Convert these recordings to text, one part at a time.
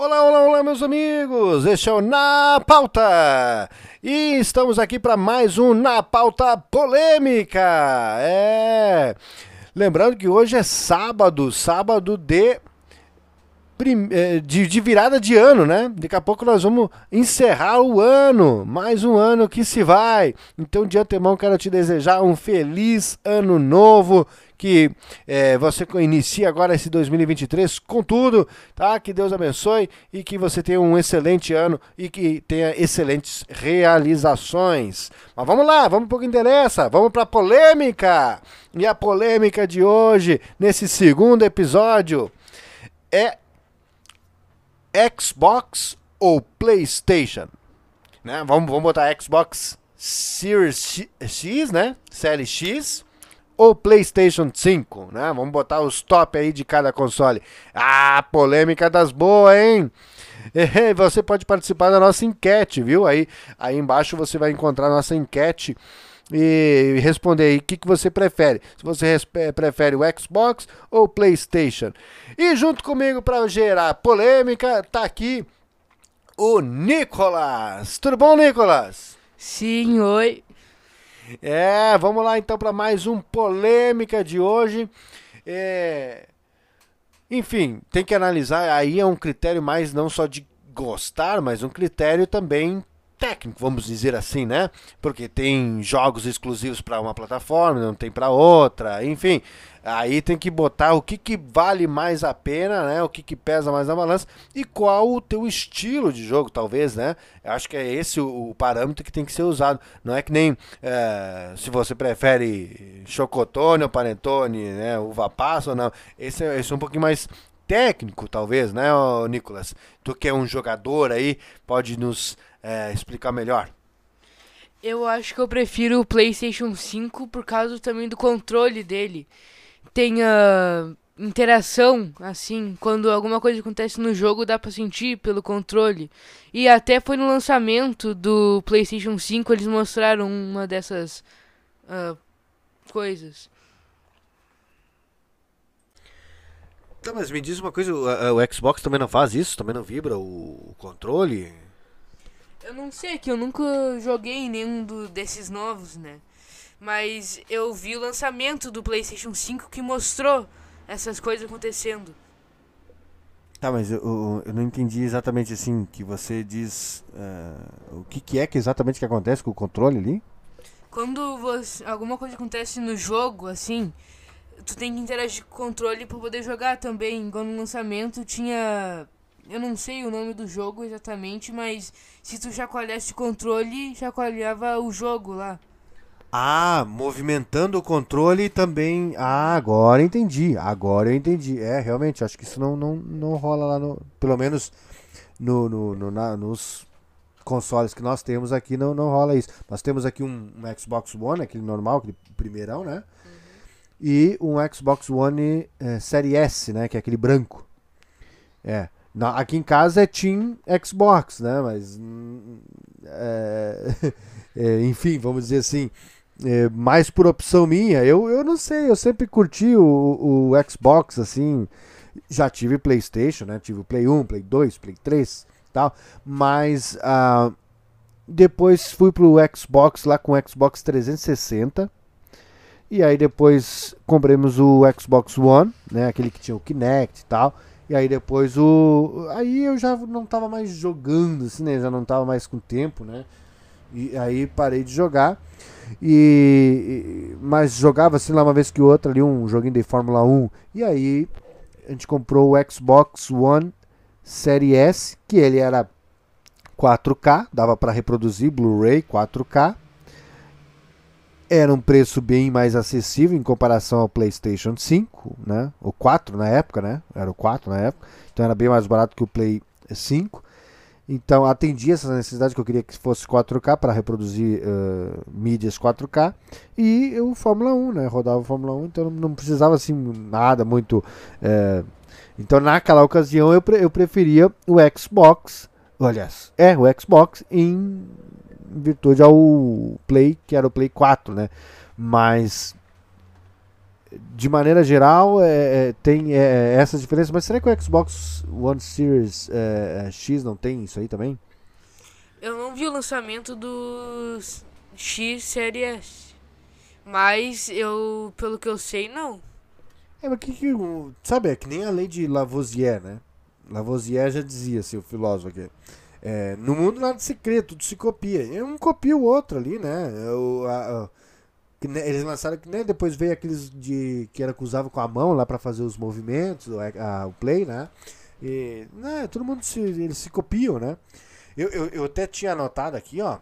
Olá, olá, olá, meus amigos! Este é o Na Pauta! E estamos aqui para mais um Na Pauta Polêmica! É. Lembrando que hoje é sábado, sábado de é, de, de, virada de ano, né? Daqui a pouco nós vamos encerrar o ano, mais um ano que se vai. Então, de antemão, quero te desejar um feliz ano novo, que é, você inicie agora esse 2023 com tudo, tá? Que Deus abençoe e que você tenha um excelente ano e que tenha excelentes realizações. Mas vamos lá, vamos para o que interessa, vamos para a polêmica. E a polêmica de hoje, nesse segundo episódio, é Xbox ou PlayStation? Né? Vamos, vamos botar Xbox Series X, né? Série X ou PlayStation 5, né? Vamos botar os top aí de cada console. Ah, polêmica das boas, hein? você pode participar da nossa enquete, viu? Aí, aí embaixo você vai encontrar a nossa enquete e responder aí o que, que você prefere. Se você prefere o Xbox ou o PlayStation. E junto comigo para gerar polêmica, tá aqui o Nicolas. Tudo bom, Nicolas? Sim, oi. É, vamos lá então para mais um polêmica de hoje. É... Enfim, tem que analisar. Aí é um critério mais não só de gostar, mas um critério também técnico, vamos dizer assim, né? Porque tem jogos exclusivos para uma plataforma, não tem para outra, enfim. Aí tem que botar o que, que vale mais a pena, né? O que, que pesa mais na balança e qual o teu estilo de jogo, talvez, né? Eu acho que é esse o, o parâmetro que tem que ser usado. Não é que nem é, se você prefere chocotone ou panetone, né? Uva passa ou não. Esse, é, esse é um pouquinho mais técnico, talvez, né, Nicolas? Tu que é um jogador aí, pode nos é, explicar melhor? Eu acho que eu prefiro o PlayStation 5 por causa também do controle dele. Tem a interação, assim, quando alguma coisa acontece no jogo dá pra sentir pelo controle. E até foi no lançamento do PlayStation 5 eles mostraram uma dessas uh, coisas. Tá, mas me diz uma coisa, o, o Xbox também não faz isso? Também não vibra o, o controle? Eu não sei, que eu nunca joguei nenhum do, desses novos, né? Mas eu vi o lançamento do PlayStation 5 que mostrou essas coisas acontecendo. Tá, mas eu, eu não entendi exatamente assim, que você diz. Uh, o que, que é que exatamente que acontece com o controle ali? Quando você, alguma coisa acontece no jogo, assim, tu tem que interagir com o controle para poder jogar também. Quando no lançamento tinha eu não sei o nome do jogo exatamente, mas se tu chacoalhasse o controle, chacoalhava o jogo lá. Ah, movimentando o controle também. Ah, agora entendi. Agora eu entendi. É, realmente, acho que isso não, não, não rola lá no. Pelo menos no, no, no na, nos consoles que nós temos aqui não, não rola isso. Nós temos aqui um, um Xbox One, aquele normal, aquele primeirão, né? Uhum. E um Xbox One é, Série S, né? Que é aquele branco. É. Na, aqui em casa é Team Xbox, né? Mas. É, é, enfim, vamos dizer assim. É, mais por opção minha, eu, eu não sei, eu sempre curti o, o Xbox, assim. Já tive PlayStation, né? Tive o Play 1, Play 2, Play 3 tal. Mas. Uh, depois fui pro Xbox lá com o Xbox 360. E aí depois compramos o Xbox One, né? Aquele que tinha o Kinect e tal. E aí depois o. Aí eu já não tava mais jogando, assim, né? Já não tava mais com tempo, né? E aí parei de jogar. E, mas jogava assim lá uma vez que outra ali um joguinho de Fórmula 1. E aí a gente comprou o Xbox One Série S, que ele era 4K, dava para reproduzir Blu-ray 4K. Era um preço bem mais acessível em comparação ao PlayStation 5, né? O 4 na época, né? Era o 4 na época. Então era bem mais barato que o Play 5. Então atendia essa necessidade que eu queria que fosse 4K para reproduzir uh, mídias 4K. E o Fórmula 1, né? Rodava o Fórmula 1, então não precisava assim nada muito. Uh, então naquela ocasião eu, pre eu preferia o Xbox. Aliás, é o Xbox em em virtude ao Play, que era o Play 4, né? Mas de maneira geral, é, é, tem é, essas diferenças, mas será que o Xbox One Series é, é, X não tem isso aí também? Eu não vi o lançamento do X Série S. Mas eu, pelo que eu sei, não. É, mas que, que sabe, é que nem a lei de Lavoisier, né? Lavoisier já dizia, assim, o filósofo aqui. É, no mundo nada se crê, tudo se copia. Um copia o outro ali, né? O, a, a, que, eles lançaram que né, depois veio aqueles de que era que usava com a mão lá para fazer os movimentos, a, a, o play, né? E né, todo mundo se eles se copiam, né? Eu, eu, eu até tinha anotado aqui, ó,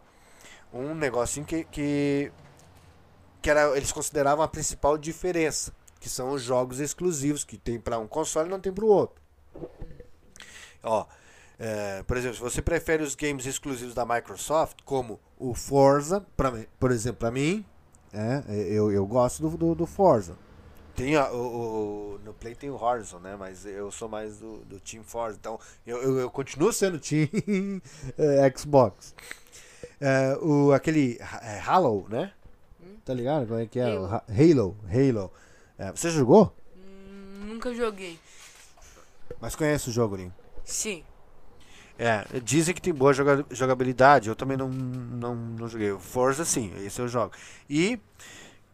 um negocinho que que, que era eles consideravam a principal diferença, que são os jogos exclusivos que tem para um console e não tem para o outro. Ó, é, por exemplo, se você prefere os games exclusivos da Microsoft, como o Forza, pra, por exemplo, para mim, é, eu, eu gosto do, do, do Forza. Tem a, o, o, no Play tem o Horizon, né? Mas eu sou mais do, do Team Forza. Então eu, eu, eu continuo sendo Team é, Xbox. É, o, aquele é, Halo, né? Hum? Tá ligado? Como é que é? Halo. Halo. Halo. É, você jogou? Hum, nunca joguei. Mas conhece o jogo, Linho? Sim. É, dizem que tem boa jogabilidade, eu também não, não, não joguei. O Forza sim, esse eu jogo. E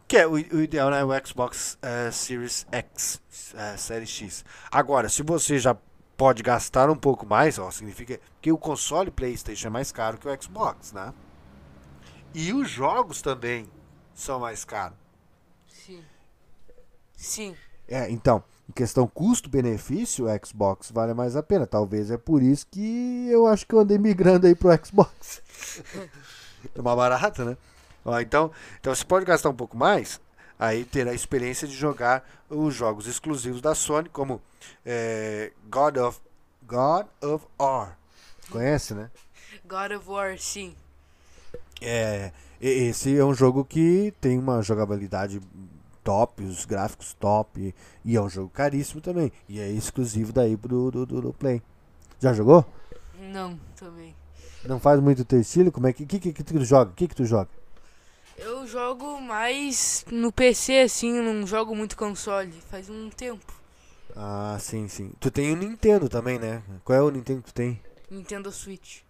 que é o, o ideal, né? O Xbox uh, Series X, uh, Série X. Agora, se você já pode gastar um pouco mais, ó, significa que o console PlayStation é mais caro que o Xbox, né? E os jogos também são mais caros. Sim. Sim. É, então, em questão custo-benefício, o Xbox vale mais a pena. Talvez é por isso que eu acho que eu andei migrando aí pro Xbox. é mais barato, né? Ó, então, então você pode gastar um pouco mais, aí ter a experiência de jogar os jogos exclusivos da Sony, como é, God of God of War. Conhece, né? God of War, sim. É, esse é um jogo que tem uma jogabilidade top, os gráficos top, e é um jogo caríssimo também. E é exclusivo daí do, do, do, do Play. Já jogou? Não, também. Não faz muito teu estilo? Como é que, que, que, que tu joga? O que, que tu joga? Eu jogo mais no PC, assim, não jogo muito console, faz um tempo. Ah, sim, sim. Tu tem o Nintendo também, né? Qual é o Nintendo que tu tem? Nintendo Switch.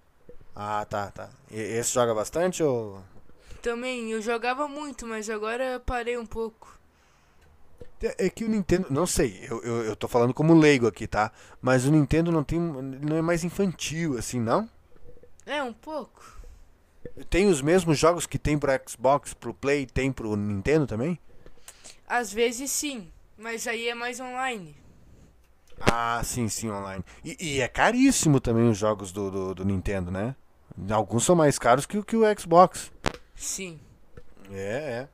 Ah, tá, tá. E esse joga bastante ou. Também, eu jogava muito, mas agora parei um pouco. É, que o Nintendo, não sei, eu, eu, eu tô falando como leigo aqui, tá? Mas o Nintendo não tem, não é mais infantil assim, não? É, um pouco. Tem os mesmos jogos que tem pro Xbox, pro Play, tem pro Nintendo também? Às vezes sim, mas aí é mais online. Ah, sim, sim, online. E, e é caríssimo também os jogos do, do, do, Nintendo, né? Alguns são mais caros que, que o Xbox. Sim. É, é.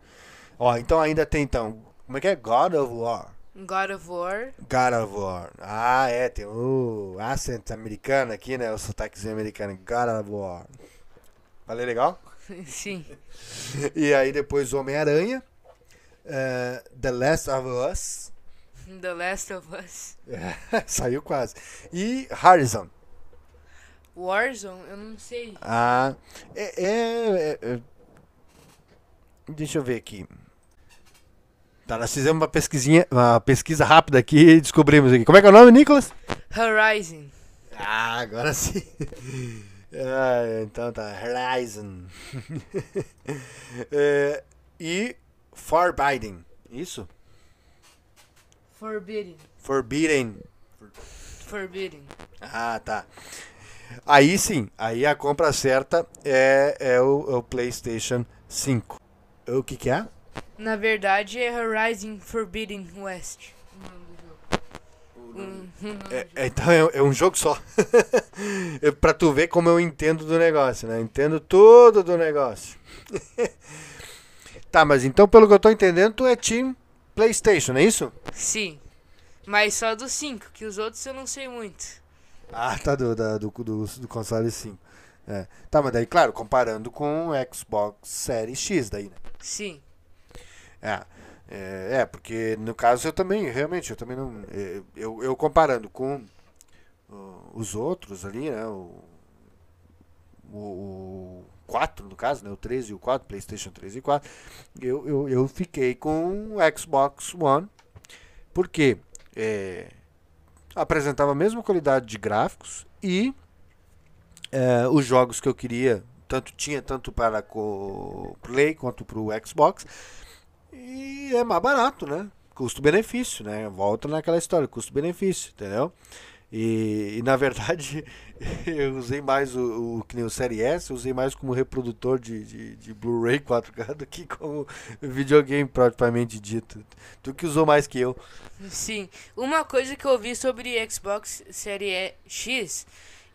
Ó, então ainda tem então como é que é? God of War. God of War. God of War. Ah, é, tem o accent americano aqui, né? O sotaquezinho americano. God of War. Valeu legal? Sim. e aí depois Homem-Aranha. Uh, The Last of Us. The Last of Us. saiu quase. E Horizon. Warzone? Eu não sei. Ah, é, é, é, é Deixa eu ver aqui. Tá, nós fizemos uma pesquisinha, uma pesquisa rápida aqui e descobrimos aqui. Como é que é o nome, Nicolas? Horizon. Ah, agora sim. Ah, então tá, Horizon. é, e Forbidden, isso? Forbidden. Forbidden. Forbidden. Ah, tá. Aí sim, aí a compra certa é, é, o, é o PlayStation 5. O que que é? Na verdade é Horizon Forbidden West. É, é, então é, é, um jogo só. é pra tu ver como eu entendo do negócio, né? Entendo tudo do negócio. tá, mas então pelo que eu tô entendendo, tu é Team PlayStation, é isso? Sim. Mas só do 5, que os outros eu não sei muito. Ah, tá, do, da, do, do, do console 5. É. Tá, mas daí, claro, comparando com o Xbox Series X daí, né? Sim. É, é, é, porque no caso eu também, realmente, eu também não. É, eu, eu comparando com uh, os outros ali, né? O, o, o, 4, no caso, né? O 3 e o 4, PlayStation 3 e 4. Eu, eu, eu fiquei com o Xbox One. Porque é, apresentava a mesma qualidade de gráficos e é, os jogos que eu queria, tanto tinha tanto para o Play quanto para o Xbox. E é mais barato, né? Custo-benefício, né? Volta naquela história, custo-benefício, entendeu? E, e, na verdade eu usei mais o, o que nem o Série S, usei mais como reprodutor de, de, de Blu-ray 4K do que como videogame propriamente dito. Tu que usou mais que eu. Sim. Uma coisa que eu ouvi sobre Xbox Série X,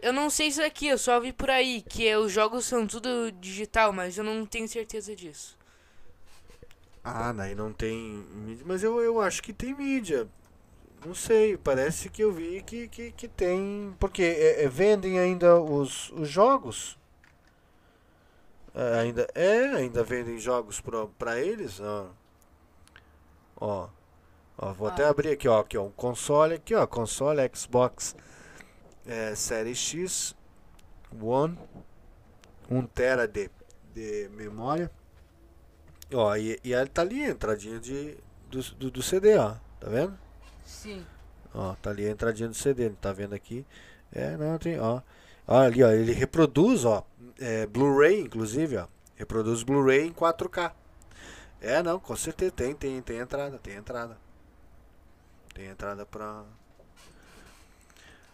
eu não sei isso aqui, eu só vi por aí, que os jogos são tudo digital, mas eu não tenho certeza disso. Ah, daí não tem mídia. Mas eu, eu acho que tem mídia. Não sei, parece que eu vi que, que, que tem. Porque é, é, vendem ainda os, os jogos. É, ainda, é, ainda vendem jogos para eles. Ó. Ó. ó vou ah. até abrir aqui, ó, aqui, ó. Um console aqui, ó. Console Xbox é, Série X One. 1 tera de, de memória. Ó, e, e ele tá ali a entradinha de, do, do, do CD, ó. Tá vendo? Sim. Ó, tá ali a entradinha do CD, tá vendo aqui? É, não, tem, ó. Ó, ali, ó, ele reproduz, ó, é, Blu-ray, inclusive, ó. Reproduz Blu-ray em 4K. É, não, com certeza tem, tem, tem entrada, tem entrada. Tem entrada pra.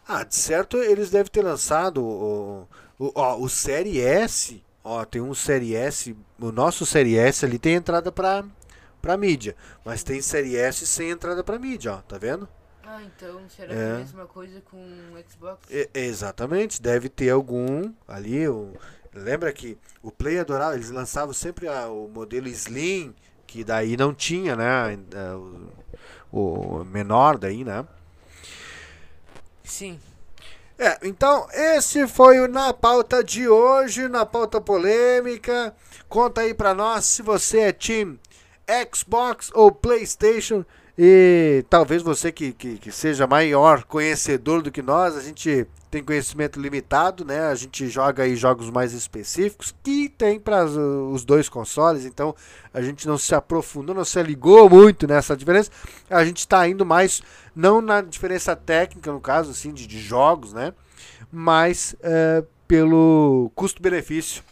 Ah, de certo eles devem ter lançado o, o, ó, o Série S. Ó, tem um Série S. O nosso Série S ali tem entrada pra, para mídia. Mas tem série S sem entrada para mídia, ó, tá vendo? Ah, então será é. a mesma coisa com o Xbox? É, exatamente, deve ter algum ali. O, lembra que o Play adorava, eles lançavam sempre a, o modelo Slim, que daí não tinha, né? O, o menor daí, né? Sim. É, então esse foi o Na Pauta de hoje, na pauta polêmica. Conta aí pra nós se você é time Xbox ou PlayStation. E talvez você que, que, que, seja maior conhecedor do que nós, a gente tem conhecimento limitado, né? A gente joga aí jogos mais específicos que tem para os dois consoles, então a gente não se aprofundou, não se ligou muito nessa diferença. A gente está indo mais, não na diferença técnica, no caso, assim, de, de jogos, né? Mas é, pelo custo-benefício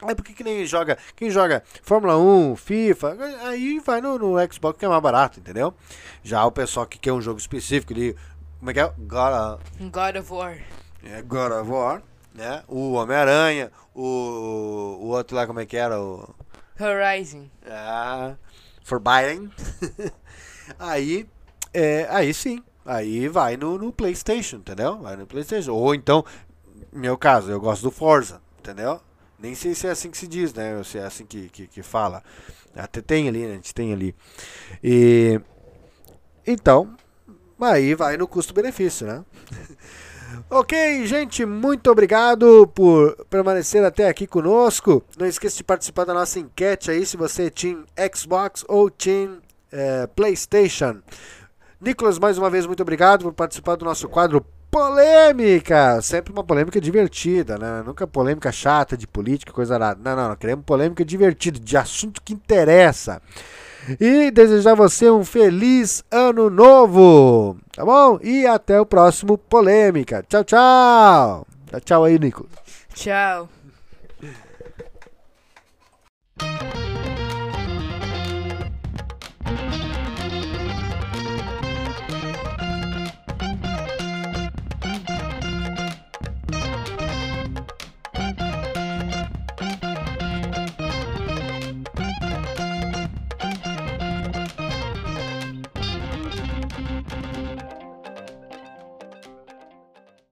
Aí porque que nem joga, quem joga Fórmula 1, FIFA, aí vai no, no, Xbox que é mais barato, entendeu? Já o pessoal que quer um jogo específico ali, como é que é? God, God of War. É, God of War, né? O Homem-Aranha, o, o outro lá, como é que era? O... Horizon. Ah, Forbidden. aí, é, aí sim, aí vai no, no Playstation, entendeu? Vai no Playstation. Ou então, meu caso, eu gosto do Forza, entendeu? Nem sei se é assim que se diz, né? Ou se é assim que, que, que fala. Até tem ali, né? A gente tem ali. E. Então, aí vai no custo-benefício, né? ok, gente, muito obrigado por permanecer até aqui conosco. Não esqueça de participar da nossa enquete aí, se você é Team Xbox ou Team é, PlayStation. Nicolas, mais uma vez, muito obrigado por participar do nosso quadro Polêmica! Sempre uma polêmica divertida, né? Nunca polêmica chata de política, coisa nada. Não, não, não. Queremos polêmica divertida, de assunto que interessa. E desejar você um feliz ano novo, tá bom? E até o próximo Polêmica. Tchau, tchau! Tchau, aí, Nico. Tchau.